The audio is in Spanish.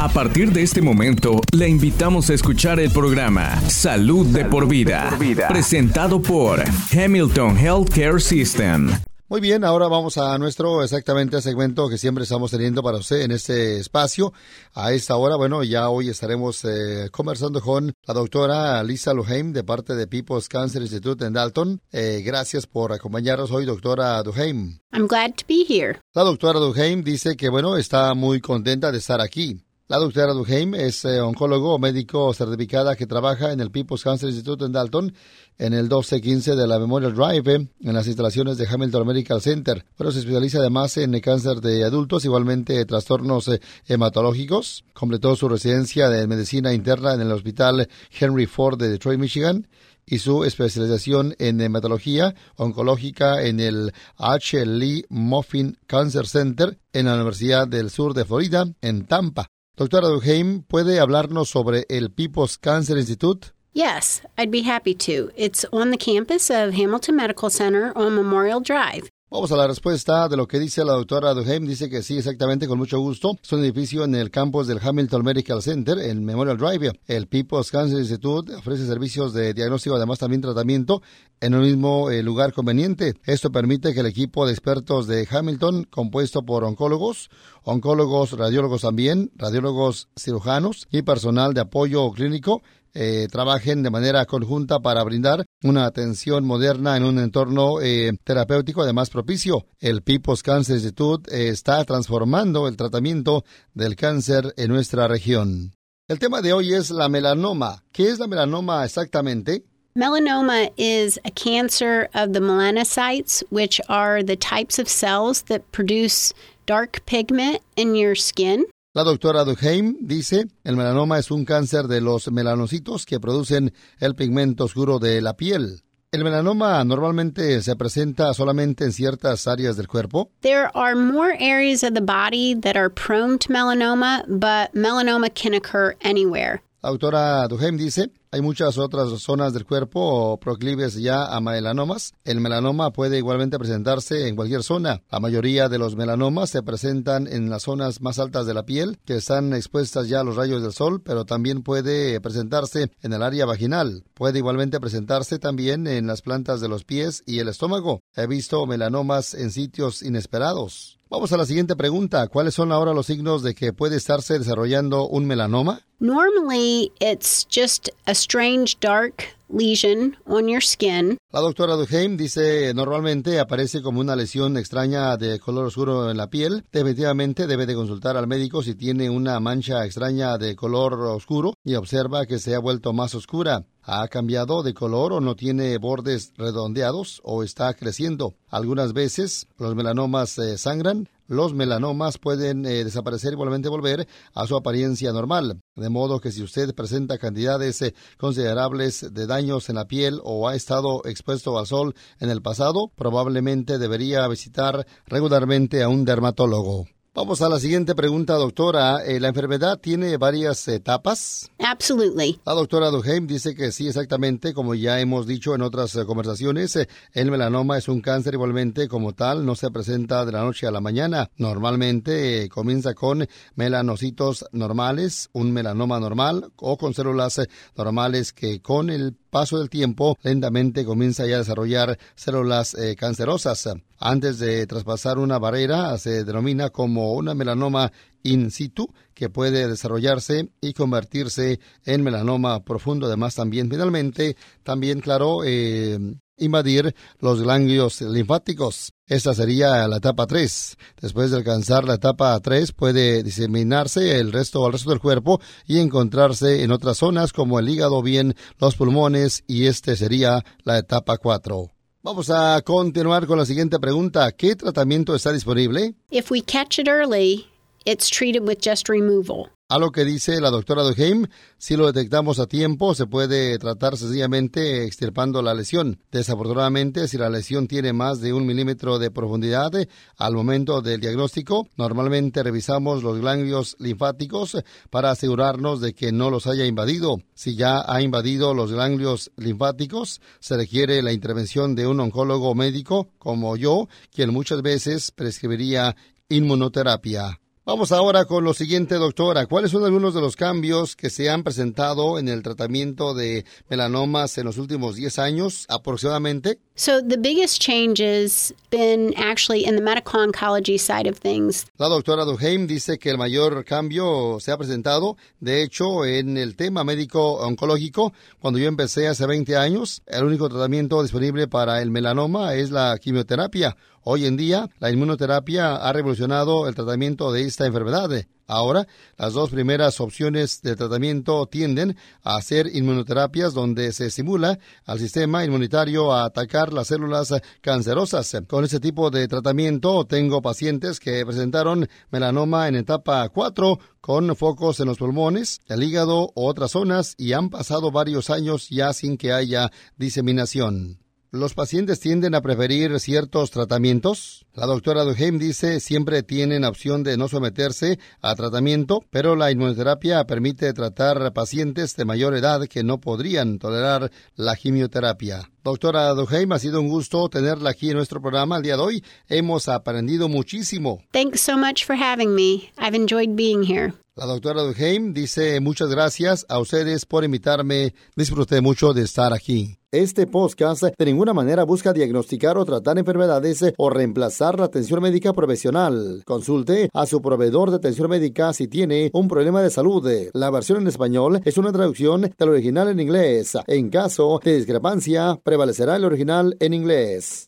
A partir de este momento, le invitamos a escuchar el programa Salud, de, por vida, presentado por Hamilton Healthcare System. Muy bien, ahora vamos a nuestro exactamente segmento que siempre estamos teniendo para usted en este espacio. A esta hora, bueno, ya hoy estaremos eh, conversando con la doctora Lisa Luheim de parte de People's Cancer Institute en Dalton. Eh, gracias por acompañarnos hoy, doctora Duheim. I'm glad to be here. La doctora Duheim dice que, bueno, está muy contenta de estar aquí. La doctora Duheim es eh, oncólogo médico certificada que trabaja en el People's Cancer Institute en Dalton en el 1215 de la Memorial Drive en las instalaciones de Hamilton Medical Center, pero se especializa además en cáncer de adultos, igualmente trastornos eh, hematológicos. Completó su residencia de medicina interna en el Hospital Henry Ford de Detroit, Michigan y su especialización en hematología oncológica en el H. Lee Muffin Cancer Center en la Universidad del Sur de Florida, en Tampa. Doctora Duheim, ¿puede hablarnos sobre el People's Cancer Institute? Yes, I'd be happy to. It's on the campus of Hamilton Medical Center on Memorial Drive. Vamos a la respuesta de lo que dice la doctora Duheim. Dice que sí, exactamente, con mucho gusto. Es un edificio en el campus del Hamilton Medical Center, en Memorial Drive. El People's Cancer Institute ofrece servicios de diagnóstico, además también tratamiento, en un mismo eh, lugar conveniente. Esto permite que el equipo de expertos de Hamilton, compuesto por oncólogos, oncólogos, radiólogos también, radiólogos cirujanos y personal de apoyo clínico, eh, trabajen de manera conjunta para brindar una atención moderna en un entorno eh, terapéutico además propicio. El People's Cancer Institute eh, está transformando el tratamiento del cáncer en nuestra región. El tema de hoy es la melanoma. ¿Qué es la melanoma exactamente? Melanoma is a cancer of the melanocytes, which are the types of cells that produce dark pigment in your skin. La doctora Duheim dice, el melanoma es un cáncer de los melanocitos que producen el pigmento oscuro de la piel. ¿El melanoma normalmente se presenta solamente en ciertas áreas del cuerpo? There are more areas of the body that are prone to melanoma, but melanoma can occur anywhere. La doctora dice, hay muchas otras zonas del cuerpo proclives ya a melanomas. El melanoma puede igualmente presentarse en cualquier zona. La mayoría de los melanomas se presentan en las zonas más altas de la piel, que están expuestas ya a los rayos del sol, pero también puede presentarse en el área vaginal. Puede igualmente presentarse también en las plantas de los pies y el estómago. He visto melanomas en sitios inesperados. Vamos a la siguiente pregunta. ¿Cuáles son ahora los signos de que puede estarse desarrollando un melanoma? Normally, it's just a strange dark lesion on your skin. La doctora Duheim dice normalmente aparece como una lesión extraña de color oscuro en la piel. Definitivamente debe de consultar al médico si tiene una mancha extraña de color oscuro y observa que se ha vuelto más oscura. ¿Ha cambiado de color o no tiene bordes redondeados o está creciendo? Algunas veces los melanomas eh, sangran, los melanomas pueden eh, desaparecer y igualmente volver a su apariencia normal. De modo que si usted presenta cantidades eh, considerables de daños en la piel o ha estado expuesto al sol en el pasado, probablemente debería visitar regularmente a un dermatólogo. Vamos a la siguiente pregunta, doctora. Eh, ¿La enfermedad tiene varias etapas? Absolutely. La doctora Duheim dice que sí, exactamente, como ya hemos dicho en otras eh, conversaciones, eh, el melanoma es un cáncer igualmente como tal, no se presenta de la noche a la mañana. Normalmente comienza con melanocitos normales, un melanoma normal o con células normales que con el paso del tiempo lentamente comienza ya a desarrollar células cancerosas. Antes de traspasar una barrera se denomina como una melanoma in situ que puede desarrollarse y convertirse en melanoma profundo. Además también finalmente, también claro, eh, invadir los ganglios linfáticos. Esta sería la etapa 3. Después de alcanzar la etapa 3 puede diseminarse el resto al resto del cuerpo y encontrarse en otras zonas como el hígado, bien los pulmones y este sería la etapa 4. Vamos a continuar con la siguiente pregunta. ¿Qué tratamiento está disponible? If we catch it early, it's treated with just removal. A lo que dice la doctora Duheim, si lo detectamos a tiempo, se puede tratar sencillamente extirpando la lesión. Desafortunadamente, si la lesión tiene más de un milímetro de profundidad al momento del diagnóstico, normalmente revisamos los ganglios linfáticos para asegurarnos de que no los haya invadido. Si ya ha invadido los ganglios linfáticos, se requiere la intervención de un oncólogo médico como yo, quien muchas veces prescribiría inmunoterapia. Vamos ahora con lo siguiente, doctora. ¿Cuáles son algunos de los cambios que se han presentado en el tratamiento de melanomas en los últimos 10 años aproximadamente? So the biggest change has been actually in the medical oncology side of things. La doctora Duheim dice que el mayor cambio se ha presentado, de hecho, en el tema médico oncológico. Cuando yo empecé hace 20 años, el único tratamiento disponible para el melanoma es la quimioterapia. Hoy en día, la inmunoterapia ha revolucionado el tratamiento de esta enfermedad. Ahora, las dos primeras opciones de tratamiento tienden a ser inmunoterapias donde se estimula al sistema inmunitario a atacar las células cancerosas. Con este tipo de tratamiento tengo pacientes que presentaron melanoma en etapa 4 con focos en los pulmones, el hígado u otras zonas y han pasado varios años ya sin que haya diseminación. ¿Los pacientes tienden a preferir ciertos tratamientos? La doctora Duheim dice siempre tienen opción de no someterse a tratamiento, pero la inmunoterapia permite tratar pacientes de mayor edad que no podrían tolerar la quimioterapia. Doctora Duheim, ha sido un gusto tenerla aquí en nuestro programa el día de hoy. Hemos aprendido muchísimo. Thanks so much for having me. I've enjoyed being here. La doctora Duheim dice muchas gracias a ustedes por invitarme. Disfruté mucho de estar aquí. Este podcast de ninguna manera busca diagnosticar o tratar enfermedades o reemplazar la atención médica profesional. Consulte a su proveedor de atención médica si tiene un problema de salud. La versión en español es una traducción del original en inglés. En caso de discrepancia, prevalecerá el original en inglés.